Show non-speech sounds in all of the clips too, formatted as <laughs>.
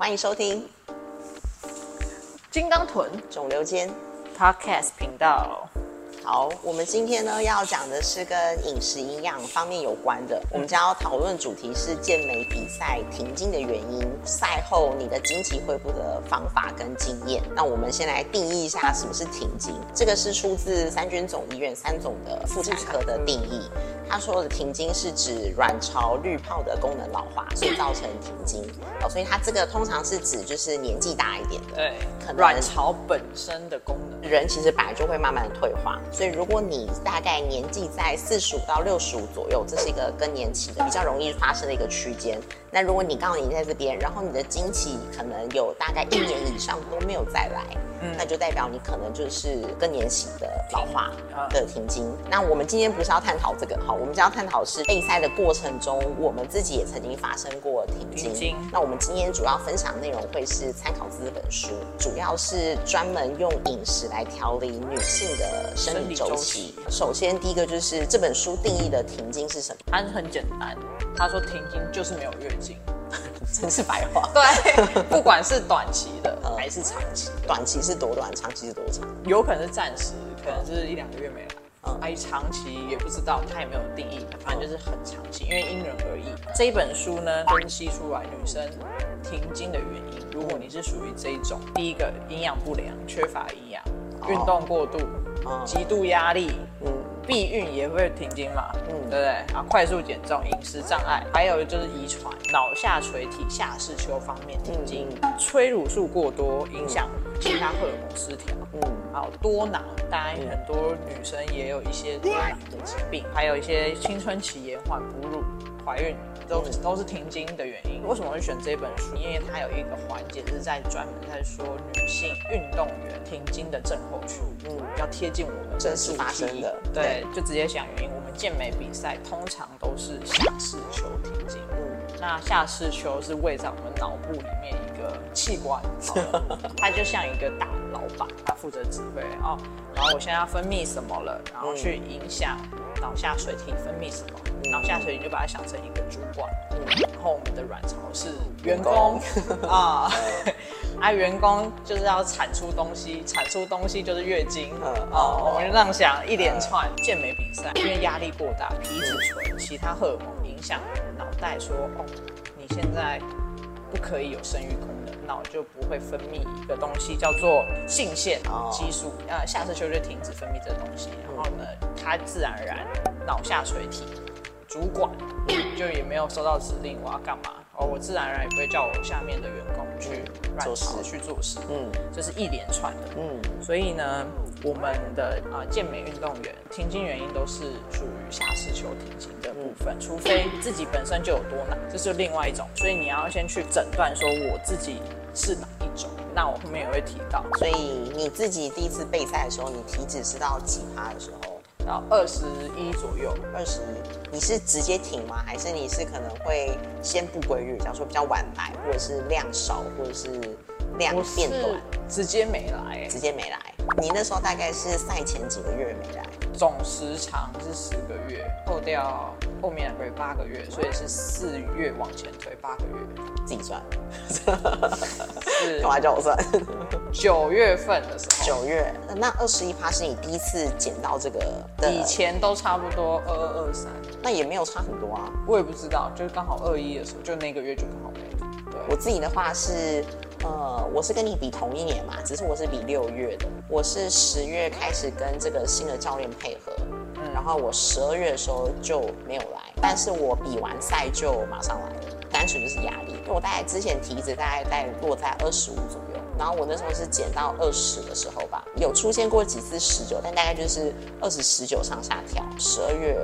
欢迎收听金刚臀肿瘤间。Podcast 频道。好，我们今天呢要讲的是跟饮食营养方面有关的。我们将要讨论主题是健美比赛停经的原因，赛后你的经期恢复的方法跟经验。那我们先来定义一下什么是停经，这个是出自三军总医院三总的妇产科的定义。他说的停经是指卵巢滤泡的功能老化，所以造成停经。哦，所以它这个通常是指就是年纪大一点的，对可能，卵巢本身的功能。人其实本来就会慢慢的退化，所以如果你大概年纪在四十五到六十五左右，这是一个更年期的比较容易发生的一个区间。那如果你刚好你在这边，然后你的经期可能有大概一年以上都没有再来，嗯那就代表你可能就是更年期的老化的停经。那我们今天不是要探讨这个，哈，我们将要探讨是备赛的过程中，我们自己也曾经发生过停经。停经那我们今天主要分享内容会是参考这本书，主要是专门用饮食来调理女性的生理周期。首先，第一个就是这本书定义的停经是什么？它很简单，他说停经就是没有月经。真是白话。<laughs> 对，不管是短期的还是长期的，短期是多短，长期是多长？有可能是暂时，可能是一两个月没来。嗯哎，长期也不知道，它也没有定义，反正就是很长期，因为因人而异。这一本书呢，分析出来女生停经的原因。如果你是属于这一种，第一个营养不良，缺乏营养，运动过度，哦极度压力，嗯，避孕也会停经嘛，嗯。嗯，对不对？啊，快速减重、饮食障碍，还有就是遗传、脑下垂体下视丘方面停经，催乳素过多影响其他荷尔蒙失调，嗯。嗯，还有多囊，当然很多女生也有一些多囊的疾病，还有一些青春期延缓哺乳、怀孕。都都是停经的原因。为什么会选这本书？因为它有一个环节是在专门在说女性运动员停经的症候群，嗯嗯，要贴近我们真实发生的对，就直接想原因。我们健美比赛通常都是夏至秋停经，嗯那下视丘是位在我们脑部里面一个器官，哦 <laughs> 它就像一个大老板，他负责指挥哦。然后我现在要分泌什么了，然后去影响脑下垂体分泌什么。脑下垂体就把它想成一个主管，然后我们的卵巢是员工啊，<laughs> 啊员工就是要产出东西，产出东西就是月经嗯哦。我们就这样想，一连串健美比赛，因为压力过大，皮质醇、其他荷尔蒙影响脑袋，说哦，你现在不可以有生育功能，脑就不会分泌一个东西叫做性腺哦。激素，呃，下视丘就停止分泌这个东西，然后呢，它自然而然脑下垂体主管就也没有收到指令我要干嘛，哦，我自然而然也不会叫我下面的员工去卵做事去做事，嗯这是一连串的。嗯所以呢，我们的啊、呃健美运动员停经原因都是属于下视球停经的部分，除非自己本身就有多难，这是另外一种。所以你要先去诊断说我自己是哪一种。那我后面也会提到，所以你自己第一次备赛的时候，你体脂是到几趴的时候？到二十一左右，二十一，你是直接停吗？还是你是可能会先不规律，假如说比较晚来，或者是量少，或者是量变短，直接没来、直接没来？你那时候大概是赛前几个月没来？总时长是十个月，扣掉后面两个月八个月，所以是四月往前推八个月，自己算，是 <laughs> 干嘛叫我算？<laughs> 九月份的时候。九月，那二十一趴是你第一次捡到这个的，以前都差不多二二二三，那也没有差很多啊。我也不知道，就是刚好二一的时候，就那个月就刚好没了。对，我自己的话是，呃，我是跟你比同一年嘛，只是我是比六月的，我是十月开始跟这个新的教练配合，然后我十二月的时候就没有来，但是我比完赛就马上来了，单纯就是压力，因为我大概之前体脂大概在落在二十五左右，然后我那时候是减到二十的时候吧，有出现过几次十九，但大概就是二十十九上下跳，十二月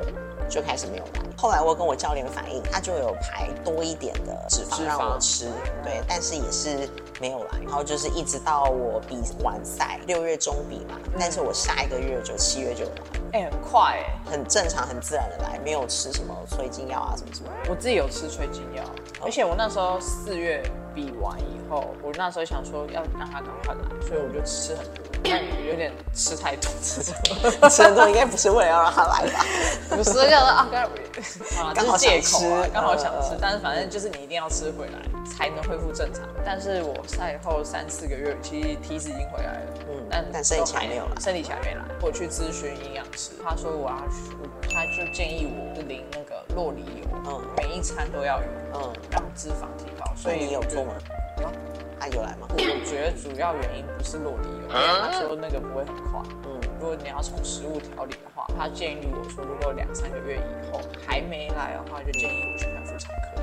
就开始没有来。后来我跟我教练反映，他就有排多一点的脂肪让我吃，对，但是也是没有来。然后就是一直到我比完赛，六月中比嘛，但是我下一个月就七月就来，哎、很快哎、很正常、很自然的来，没有吃什么催经药啊什么什么。我自己有吃催经药，而且我那时候四月比完以后，我那时候想说要让他赶快来，所以我就吃很多，但有点吃太多，吃这么吃很多应该不是为了要让他来吧？不是叫做 <laughs> 啊，刚好借口刚好想吃嗯，但是反正就是你一定要吃回来才能恢复正常。但是我赛后三四个月，其实体脂已经回来了，嗯但但身体都还没有来身体起来没来。我去咨询营养师，他说我要去，他就建议我淋那个洛梨油，嗯每一餐都要有，嗯，让脂肪提高。所所以有做吗？有。他有来吗？我觉得主要原因不是洛梨油，因为他说那个不会很快。嗯，如果你要从食物调理的话，他建议我说，如果两三个月以后还没来的话，就建议我去看妇产科。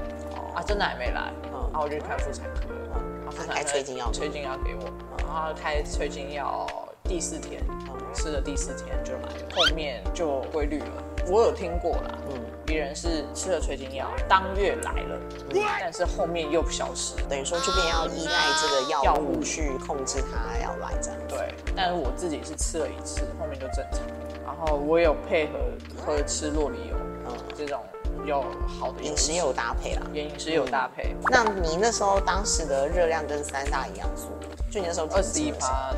啊，真的还没来，嗯然后我就去看妇产科，嗯然后妇他开产科催经药催经药给我，然后开催经药第四天，吃了第四天就来了，后面就规律了。我有听过啦，嗯别人是吃了催经药当月来了，但是后面又消失。等于说这边要依赖这个药药物物去控制它要来这样。对，但是我自己是吃了一次，后面就正常。然后我有配合喝吃洛梨油，嗯这种有好的饮食也有搭配啦。也饮食有搭配。那你那时候当时的热量跟三大营养素，就你那时候二十一趴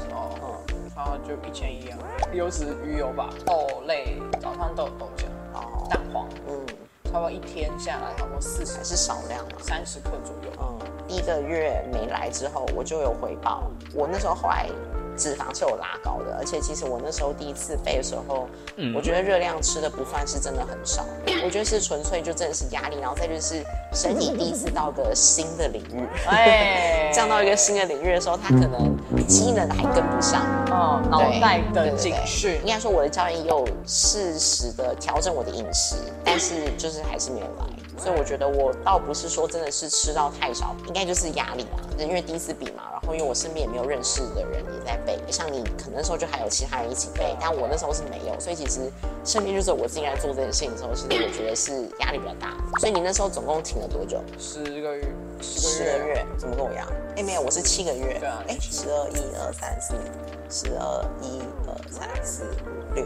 然后就一千一啊，优质鱼油吧，豆类，早上都有豆浆，哦，蛋黄，嗯，差不多一天下来差不多四十还是少量嘛。三十克左右。嗯，第一个月没来之后，我就有回报。我那时候后来脂肪是有拉高的，而且其实我那时候第一次背的时候，我觉得热量吃的不算是真的很少，我觉得是纯粹就真的是压力，然后再就是身体第一次到个新的领域，<laughs> 哎降到一个新的领域的时候，他可能机能还跟不上。哦，脑袋的对对对警讯应。该说我的教练也有适时的调整我的饮食，但是就是还是没有来。所以我觉得我倒不是说真的是吃到太少，应该就是压力啊，因为第一次比嘛，然后因为我身边也没有认识的人也在背，像你可能那时候就还有其他人一起背，但我那时候是没有，所以其实身边就是我自己在做这件事情的时候，其实我觉得是压力比较大。所以你那时候总共停了多久？十个月，十十个月，个月，怎么跟我一样？哎、没有，我是七个月。对啊哎，十二一二三四，十二一二三四五六，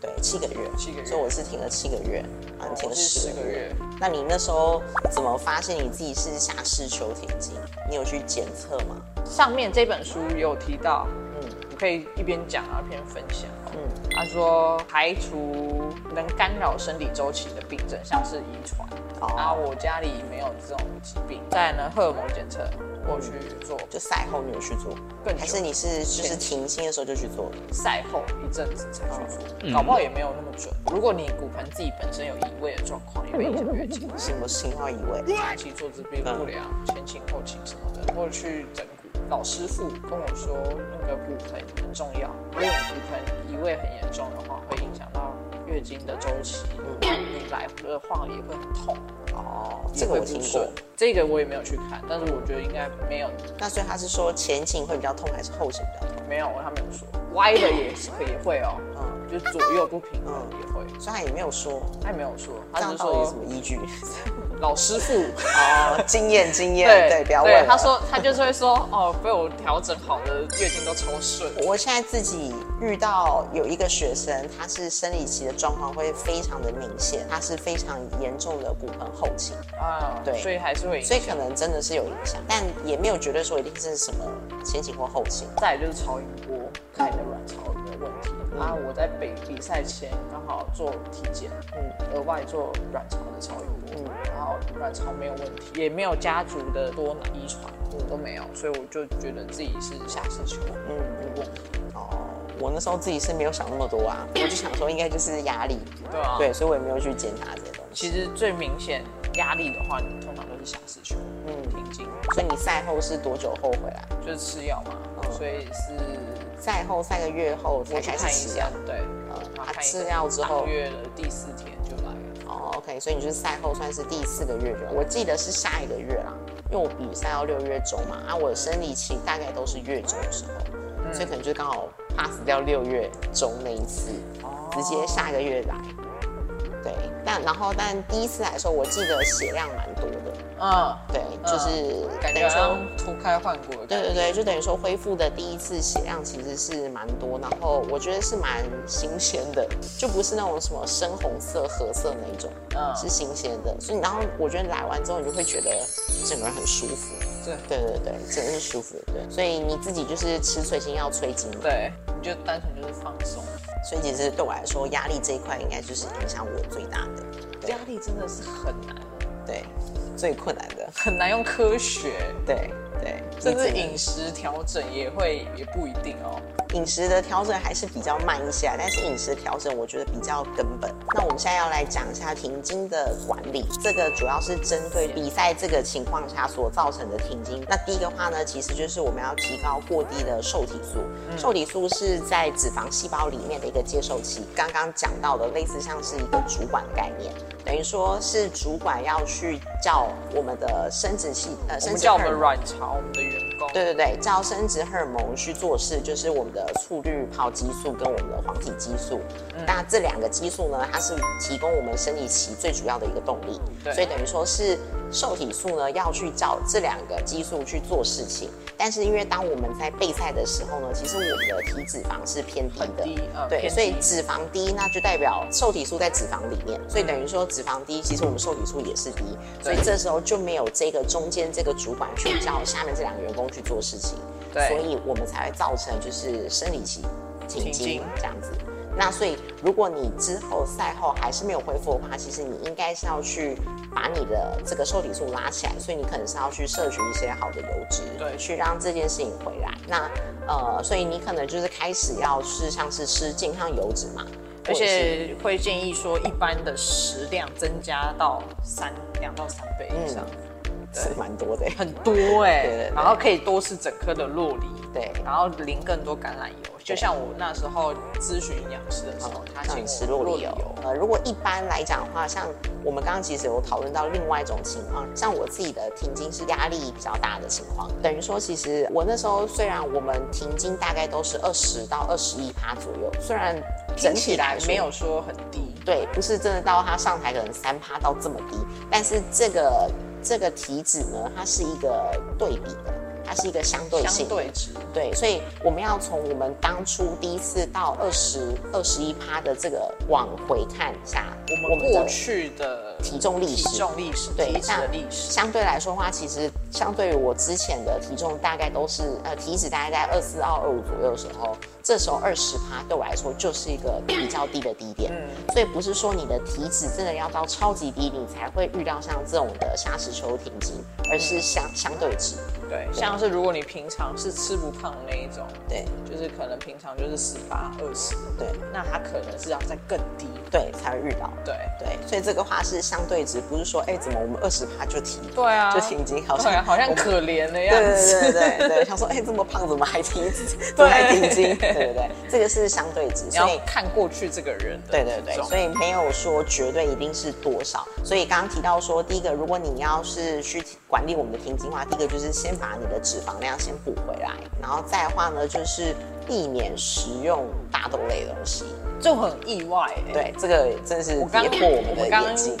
对，七个月，七个月所以我是停了七个月，啊，你停了十个月。那你那时候怎么发现你自己是下视丘田径？你有去检测吗？上面这本书也有提到，嗯你可以一边讲啊一边分享。嗯他说排除能干扰生理周期的病症，像是遗传。哦然后我家里没有这种疾病。再来呢，荷尔蒙检测我去做，就赛后你有去做，更还是你是就是停薪的时候就去做？赛后一阵子才去做，嗯搞不好也没有那么准。如果你骨盆自己本身有移位的状况，也会影响月经。什么情况移位？长期坐姿不良、前倾后倾什么的，或者去整骨。老师傅跟我说，那个骨盆很重要，如果你骨盆移位很严重的话，会影响到月经的周期，你来的话也会很痛，哦，也这个我听过。。这个我也没有去看，但是我觉得应该没有，那所以他是说前倾会比较痛，还是后倾比较痛？没有，他没有说歪的也是也会哦，嗯，就是左右不平衡也会，所以他也没有说，他也没有说，他只是这样到底有什说么依据？老师傅。哦，经验经验，对，不要问。他说他就是会说哦，被我调整好的月经都超顺。我现在自己遇到有一个学生，他是生理期的状况会非常的明显，他是非常严重的骨盆后倾，啊，对所以还是会。所以可能真的是有影响，但也没有绝对说一定是什么前倾或后倾。再来就是超音波看你的卵巢有没有问题。啊，我在比比赛前刚好做体检，嗯额外做卵巢的超音波，嗯然后卵巢没有问题，也没有家族的多囊遗传，嗯都没有，所以我就觉得自己是下视球嗯有问题。哦，我那时候自己是没有想那么多啊，我就想说应该就是压力，对啊，对，所以我也没有去检查这些东西。其实最明显压力的话，你通常都是下视丘，嗯停经，所以你赛后是多久后回来？就是吃药嘛，嗯。所以是赛后三个月后才开始吃药。，对，他吃药之后。当，月的第四天就来了。哦，OK，所以你就是赛后算是第四个月就，我记得是下一个月啦，因为我比赛要六月中嘛，啊，我的生理期大概都是月中的时候，嗯。所以可能就刚好 pass 掉六月中那一次，直接下个月来。对，但然后但第一次来的时候，我记得血量蛮多的，嗯，对，就是感觉脱胎换骨。对对对，就等于说恢复的第一次血量其实是蛮多，然后我觉得是蛮新鲜的，就不是那种什么深红色、褐色那种，嗯是新鲜的。所以然后我觉得来完之后，你就会觉得整个人很舒服。对对对对，真的是舒服的。对，所以你自己就是吃催心药催经嘛。对，你就单纯就是放松。所以其实对我来说，压力这一块应该就是影响我最大的。对压力真的是很难，对，最困难的。很难用科学，对对，甚至饮食调整也会也不一定哦。饮食的调整还是比较慢一些啊，但是饮食调整我觉得比较根本。那我们现在要来讲一下停经的管理，这个主要是针对比赛这个情况下所造成的停经。那第一个话呢，其实就是我们要提高过低的受体素。受体素是在脂肪细胞里面的一个接受器，刚刚讲到的类似像是一个主管的概念，等于说是主管要去叫我们的生殖器呃我生们叫我们卵巢，我们的员工，对对对，叫生殖荷尔蒙去做事，就是我们的促滤泡激素跟我们的黄体激素。嗯那这两个激素呢，它是提供我们生理期最主要的一个动力。所以等于说是受体素呢要去找这两个激素去做事情。但是因为当我们在备赛的时候呢，其实我们的体脂肪是偏低的，低呃对，所以脂肪低，那就代表瘦体素在脂肪里面，所以等于说脂肪低，其实我们瘦体素也是低，所以这时候就没有这个中间这个主管去叫下面这两个员工去做事情。对所以我们才会造成就是生理期停经这样子。那所以，如果你之后赛后还是没有恢复的话，其实你应该是要去把你的这个受体素拉起来，所以你可能是要去摄取一些好的油脂，对去让这件事情回来。那呃，所以你可能就是开始要吃像是吃健康油脂嘛，而且会建议说，一般的食量增加到三两到三倍以上，是蛮多的。很多哎、然后可以多吃整颗的洛梨，对，然后淋更多橄榄油。就像我那时候咨询营养师的时候，他请吃洛里油。呃，如果一般来讲的话，像我们刚刚其实有讨论到另外一种情况，像我自己的停经是压力比较大的情况，等于说其实我那时候虽然我们停经大概都是二十到二十一趴左右，虽然整起体来没有说很低，对，不是真的到他上台可能三趴到这么低，但是这个这个体脂呢，它是一个对比的，它是一个相对性。相对值。对，所以我们要从我们当初第一次到二十二十一趴的这个往回看一下，我们过去的体重历史体重历史、对体脂的那历史，相对来说的话，其实相对于我之前的体重，大概都是呃体脂大概在二四、二二五左右的时候，这时候二十趴对我来说就是一个比较低的低点。嗯，所以不是说你的体脂真的要到超级低，你才会遇到像这种的夏时秋停经，而是相相对值。对，像是如果你平常是吃不胖那一种，对就是可能平常就是十八、二十，对那它可能是要再更低。对，才会遇到。对，对，所以这个话是相对值，不是说哎怎么我们二十趴就停，对啊，就停经，好像啊，好像可怜的样子。对对对对，想说哎这么胖怎么还停，<laughs> 怎么还停经？对对对，这个是相对值，所以。看过去这个人的对对对，所以没有说绝对一定是多少。所以刚刚提到说，第一个，如果你要是去管理我们的停经的话，第一个就是先把你的脂肪量先补回来，然后再的话呢，就是避免食用大豆类的东西。就很意外哎。对，这个真是跌破我们的眼镜。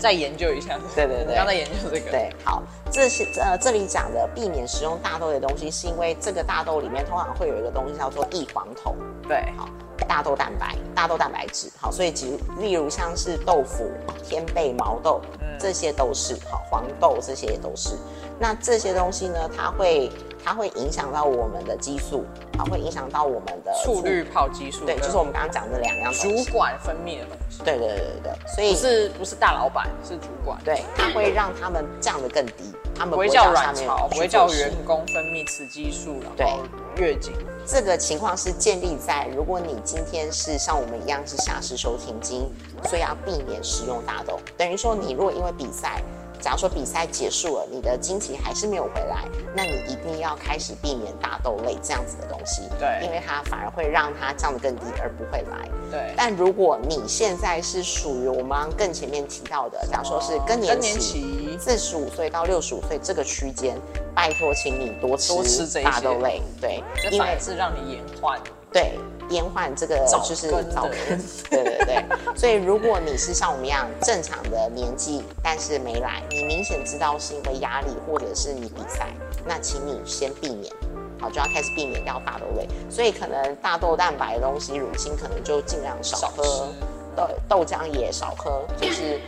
再研究一下。对对对我刚在研究这个。对，好，这是呃这里讲的避免食用大豆的东西，是因为这个大豆里面通常会有一个东西叫做异黄酮，对好，大豆蛋白、大豆蛋白质，好，所以举例如像是豆腐、天贝、毛豆，这些都是好，黄豆这些也都是。那这些东西呢，它会它会影响到我们的激素，啊会影响到我们的促滤泡激素，对，就是我们刚刚讲的两样东主。管分泌的东西，对对对对对，所以不是不是大老板，是主管。对，它会让他们降得更低，他们不会叫下卵巢，不会叫员工分泌雌激素，然后月经。这个情况是建立在，如果你今天是像我们一样是夏时收停经，所以要避免使用大豆。等于说，你如果因为比赛，假如说比赛结束了，你的经期还是没有回来，那你一定要开始避免大豆类这样子的东西。对因为它反而会让它降得更低，而不会来。对，但如果你现在是属于我们更前面提到的，假如说是更年期期，四十五岁到六十五岁这个区间，拜托，请你多吃多吃这一些大豆类，对，因为是让你延缓。对，延缓这个就是早更，<laughs> 对对对。所以如果你是像我们一样正常的年纪，但是没来，你明显知道是因为压力或者是你比赛，那请你先避免。好，就要开始避免掉大豆类，所以可能大豆蛋白的东西，乳清可能就尽量少少喝，豆豆浆也少喝，就是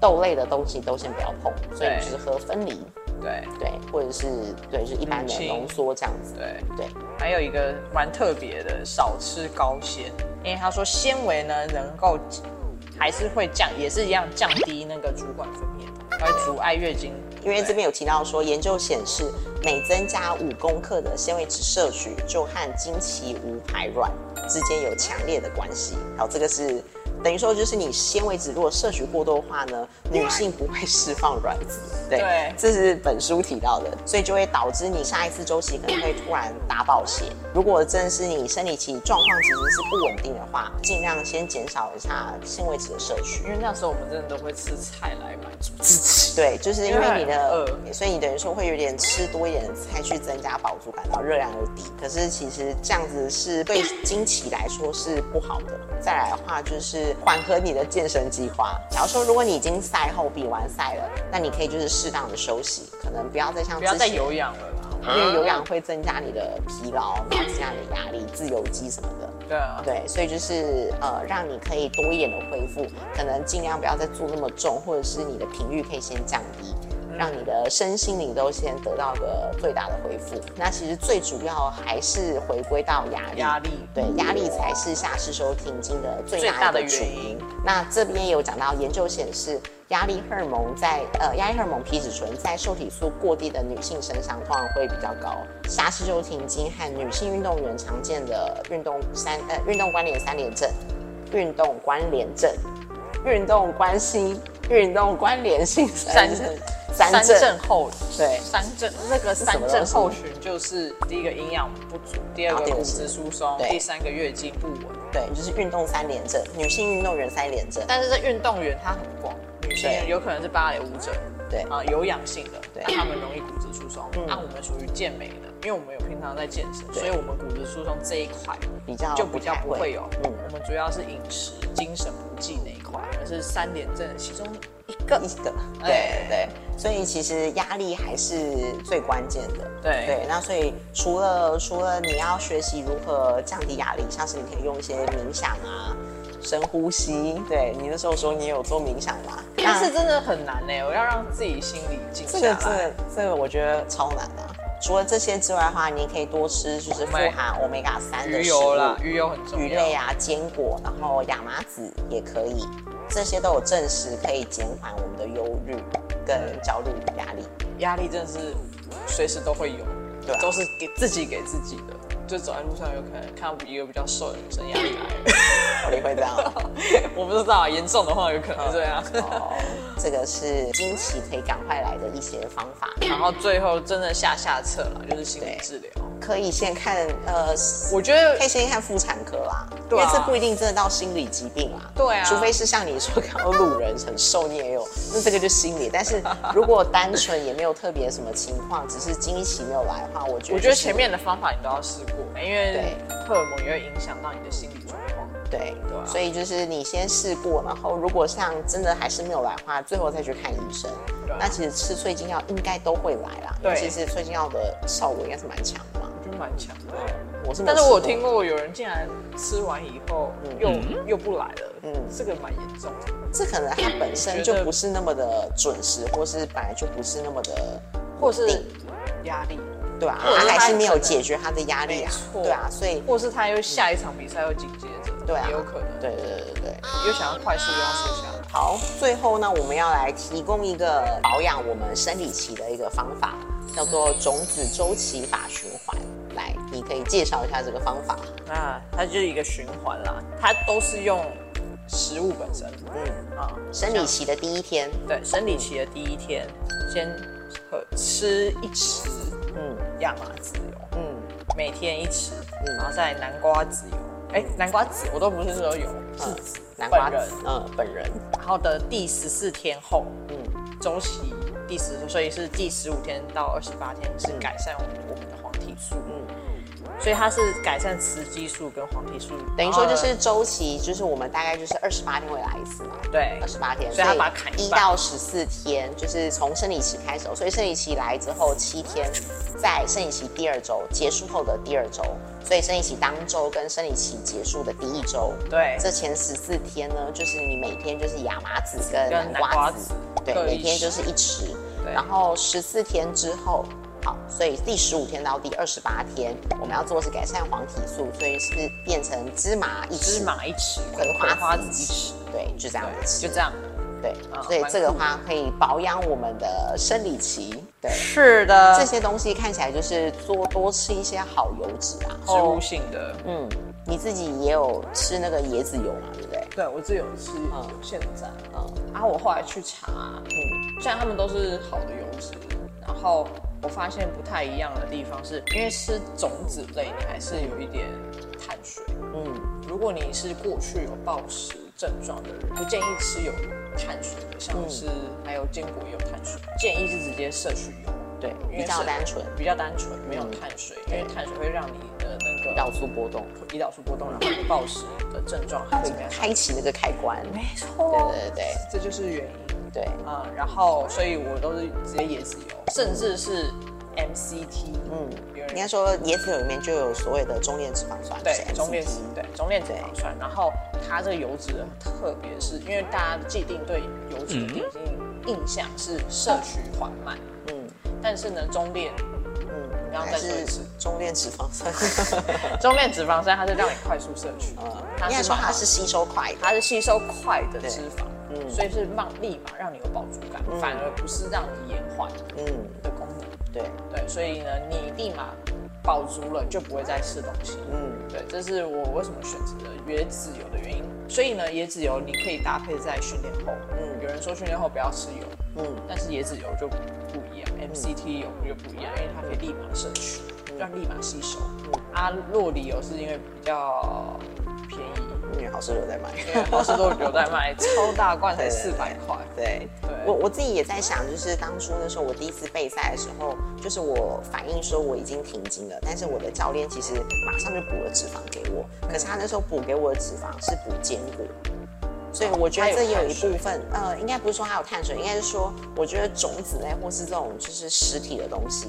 豆类的东西都先不要碰，所以对就是喝分离，对对，或者是对，就是一般的浓缩这样子，对。对，还有一个蛮特别的，少吃高纤，因为他说纤维呢能够还是会降，也是一样降低那个主管分泌，会阻碍月经。因为这边有提到说，研究显示每增加五公克的纤维质摄取，就和经期无排卵之间有强烈的关系。好，这个是等于说，就是你纤维质如果摄取过多的话呢，女性不会释放卵子。对，对这是本书提到的，所以就会导致你下一次周期可能会突然大爆血。如果真的是你生理期状况其实是不稳定的话，尽量先减少一下纤维质的摄取因。为那时候我们真的都会吃菜来满足自己。对，就是因为你的饿，所以你等于说会有点吃多一点的菜去增加饱足感，然后热量又低。可是其实这样子是对经期来说是不好的。再来的话就是缓和你的健身计划。假如说如果你已经赛后比完赛了，那你可以就是适当的休息，可能不要再像不要再之前有氧了啦。因为有氧会增加你的疲劳，然后增加你的压力、自由基什么的。对啊，对，所以就是呃，让你可以多一点的恢复，可能尽量不要再做那么重，或者是你的频率可以先降低，让你的身心灵都先得到个最大的恢复。那其实最主要还是回归到压力，压力对，压力才是下视收停经的最最大的原因因。那这边有讲到研究显示，压力荷尔蒙在呃压力荷尔蒙皮质醇在受体素过低的女性身上通常会比较高。下视周停经和女性运动员常见的运动三呃运动关联三联症、运动关联症、运动关心、运动关联性三症三三症症候对三症那个三症候群就是第一个营养不足，第二个骨质疏松，第三个月经不稳。对，就是运动三联症，女性运动员三联症。但是这运动员她很广，女性有可能是芭蕾舞者，对啊、有氧性的，对那他们容易骨质疏松。嗯那、我们属于健美的，因为我们有平常在健身，所以我们骨质疏松这一块比较就比较不会有。嗯，我们主要是饮食、精神不济那一块，而是三联症其中一个。一个，哎对对，所以其实压力还是最关键的。对对，那所以除了除了你要学习如何降低压力，像是你可以用一些冥想啊、深呼吸。对你那时候说你有做冥想吗？但是真的很难呢，我要让自己心里静这个下来。这个这个我觉得超难啊。除了这些之外的话，你也可以多吃就是富含欧米伽三的鱼食物油啦，鱼油很重要。鱼类啊、坚果，然后亚麻籽也可以，这些都有证实可以减缓我们的忧郁跟焦虑压力。压力真的是随时都会有，对啊都是给自己给自己的。就走在路上，有可能看到一个比较瘦的女生，压力来了。你会这样？<laughs> 我不知道，严重的话有可能这样。哦，这个是经期可以赶快来的一些方法，然后最后真的下下策了，就是心理治疗。可以先看呃，我觉得可以先看妇产科啦，对啊因为这不一定真的到心理疾病啦。对啊除非是像你说看到路人很瘦，你也有，那这个就心理。但是如果单纯也没有特别什么情况，只是经期没有来的话，我觉得、我觉得前面的方法你都要试过，因为对荷尔蒙也会影响到你的心理状况。对，对啊所以就是你先试过，然后如果像真的还是没有来的话，最后再去看医生。啊那其实吃催经药应该都会来啦，因为对其实催经药的效果应该是蛮强的嘛。我觉得蛮强的。我是但是我有听过有人竟然吃完以后又、又不来了，嗯这个蛮严重的。这可能它本身就不是那么的准时，或是本来就不是那么的或是定压力，对啊，他还是没有解决他的压力啊对啊，所以或是他又下一场比赛又紧接着，对啊也有可能，对对对对对。又想要快速又要瘦下来。好，最后呢，我们要来提供一个保养我们生理期的一个方法，叫做种子周期法循环。来，你可以介绍一下这个方法。那它就是一个循环啦，它都是用食物本身嗯，啊，生理期的第一天，对生理期的第一天，先喝吃一匙嗯亚麻籽油，嗯，每天一匙，嗯。然后再南瓜籽油。哎、南瓜籽我都不是说有，是嗯籽南瓜本人。嗯，本人，然后的第十四天后，嗯。周期第十，所以是第十五天到二十八天是嗯。改善我们的黄体素。嗯所以它是改善雌激素跟黄体素，等于说就是周期，就是我们大概就是二十八天会来一次嘛。对二十八天，所以它把它砍一一到十四天，就是从生理期开始哦，所以生理期来之后七天，在生理期第二周结束后的第二周，所以生理期当周跟生理期结束的第一周，对这前十四天呢，就是你每天就是亚麻籽跟跟南瓜籽瓜籽，对，每天就是一匙，对然后十四天之后。好，所以第十五天到第二十八天，我们要做的是改善黄体素，所以是变成芝麻一匙，芝麻一匙，葵花花籽籽一匙，对，就这样子吃，就这样。对，啊所以这个话可以保养我们的生理期。对，是的，这些东西看起来就是多多吃一些好油脂啊。植物性的，嗯，你自己也有吃那个椰子油嘛，对不对？对我自己有吃，现在，嗯然后我后来去查，嗯，虽然他们都是好的油脂，然后我发现不太一样的地方是，因为吃种子类，你还是有一点碳水。嗯，如果你是过去有暴食症状的人，不建议吃有碳水的，像是还有坚果也有碳水，建议是直接摄取油，对，比较单纯，比较单纯，没有碳水，因为碳水会让你的那个胰岛素波动，胰岛素波动，然后你暴食的症状会？开启那个开关。没错对，对对这就是原因。对，啊、然后所以我都是直接椰子油，甚至是 MCT，嗯，应该说椰子油里面就有所谓的中链脂肪酸，对中链 MCT 对中链脂肪酸，然后它这个油脂特别是因为大家既定对油脂的定性印象是摄取缓慢，嗯。但是呢中链嗯，你刚刚还是再说一次中链脂肪酸。<laughs> 中链脂肪酸它是让你快速摄取，嗯，应该说它是它是吸收快。它是吸收快的脂肪，嗯所以是让立马让你有饱足感，反而不是让你延缓嗯，的功能。对，对，所以呢，你立马饱足了，就不会再吃东西。嗯对，这是我为什么选择椰子油的原因。所以呢，椰子油你可以搭配在训练后。嗯有人说训练后不要吃油，嗯但是椰子油就不一样，MCT 油就不一样，因为它可以立马摄取，让立马吸收。啊，洛里油是因为比较便宜，因为好事有在买。因 <laughs> 为好事都有在卖，<laughs> 超大罐才四百块。对，对我我自己也在想，就是当初那时候我第一次备赛的时候，就是我反映说我已经停经了，但是我的教练其实马上就补了脂肪给我，可是他那时候补给我的脂肪是补坚果。所以我觉得这有一部分，呃，应该不是说它有碳水，应该是说，我觉得种子类或是这种就是实体的东西，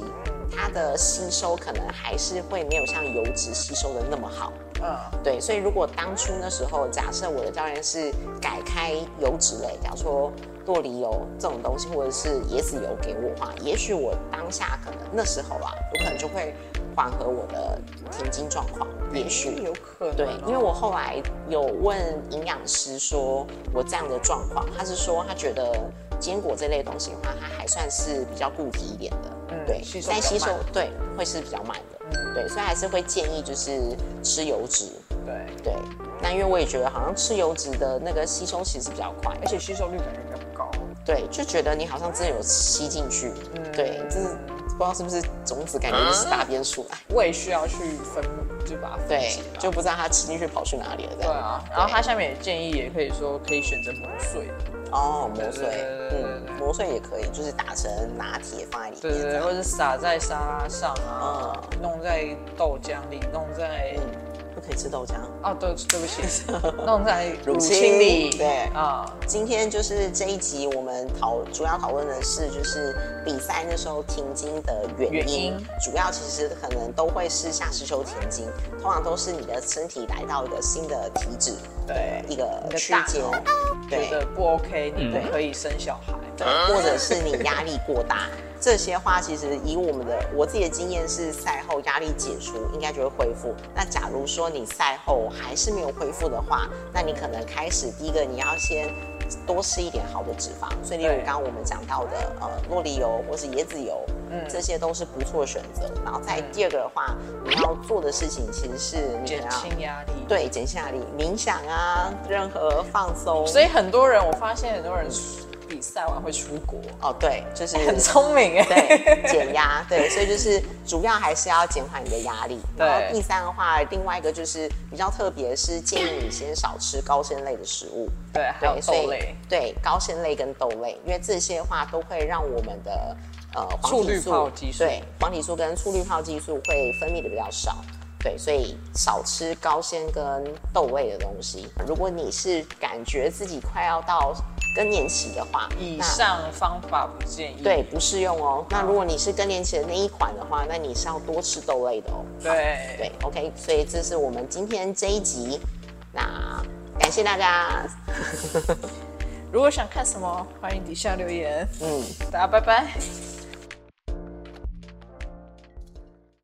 它的吸收可能还是会没有像油脂吸收的那么好。嗯，对，所以如果当初那时候，假设我的教练是改开油脂类，假如说洛梨油这种东西，或者是椰子油给我的话，也许我当下可能那时候啊，我可能就会缓和我的停经状况，也许。有可能哦、对，因为我后来有问营养师说我这样的状况，他是说他觉得坚果这类东西的话，它还算是比较固体一点的，嗯对吸，收但吸收对会是比较慢的，嗯。对，所以还是会建议就是吃油脂，对，对，那因为我也觉得好像吃油脂的那个吸收其实比较快，而且吸收率感觉比较高。对，就觉得你好像真的有吸进去，嗯。对，就是不知道是不是种子，感觉就是大便出来，胃需要去分，就把它分对解，吧就不知道它吃进去跑去哪里了。对啊。然后它下面也建议，也可以说可以选择磨碎，哦，磨碎，对对对对嗯，磨碎也可以，就是打成拿铁放在里面，对对或者撒在沙拉上啊，弄在豆浆里，弄在嗯，不可以吃豆浆。哦对对不起，弄在乳乳清清里，对。啊，今天就是这一集，我们讨主要讨论的是，就是比赛那时候停经的原因。原因。主要其实可能都会是夏至秋停经，通常都是你的身体来到一个新的体脂对。一个区间。觉对得不 OK，你不可以生小孩。对，或者是你压力过大。这些话其实以我们的我自己的经验是，赛后压力解除应该就会恢复。那假如说你赛后还是没有恢复的话，那你可能开始第一个你要先多吃一点好的脂肪，所以例如刚刚我们讲到的呃洛梨油或是椰子油，嗯，这些都是不错的选择。然后再第二个的话，你要做的事情其实是减轻压力。对减轻压力，冥想啊，任何放松。所以很多人，我发现很多人比赛完会出国，哦，对，就是 <laughs> 很聪明哎。对，减压，对，所以就是主要还是要减缓你的压力。对然后第三的话，另外一个就是比较特别，是建议你先少吃高纤类的食物。对，还有豆类，对高纤类跟豆类，因为这些的话都会让我们的呃黄体素对黄体素跟促滤泡激素会分泌的比较少。对，所以少吃高纤跟豆类的东西。如果你是感觉自己快要到更年期的话，以上方法不建议。对，不适用哦。那如果你是更年期的那一款的话，那你是要多吃豆类的哦。对对，OK。所以这是我们今天这一集，那感谢大家。<laughs> 如果想看什么，欢迎底下留言。嗯，大家拜拜。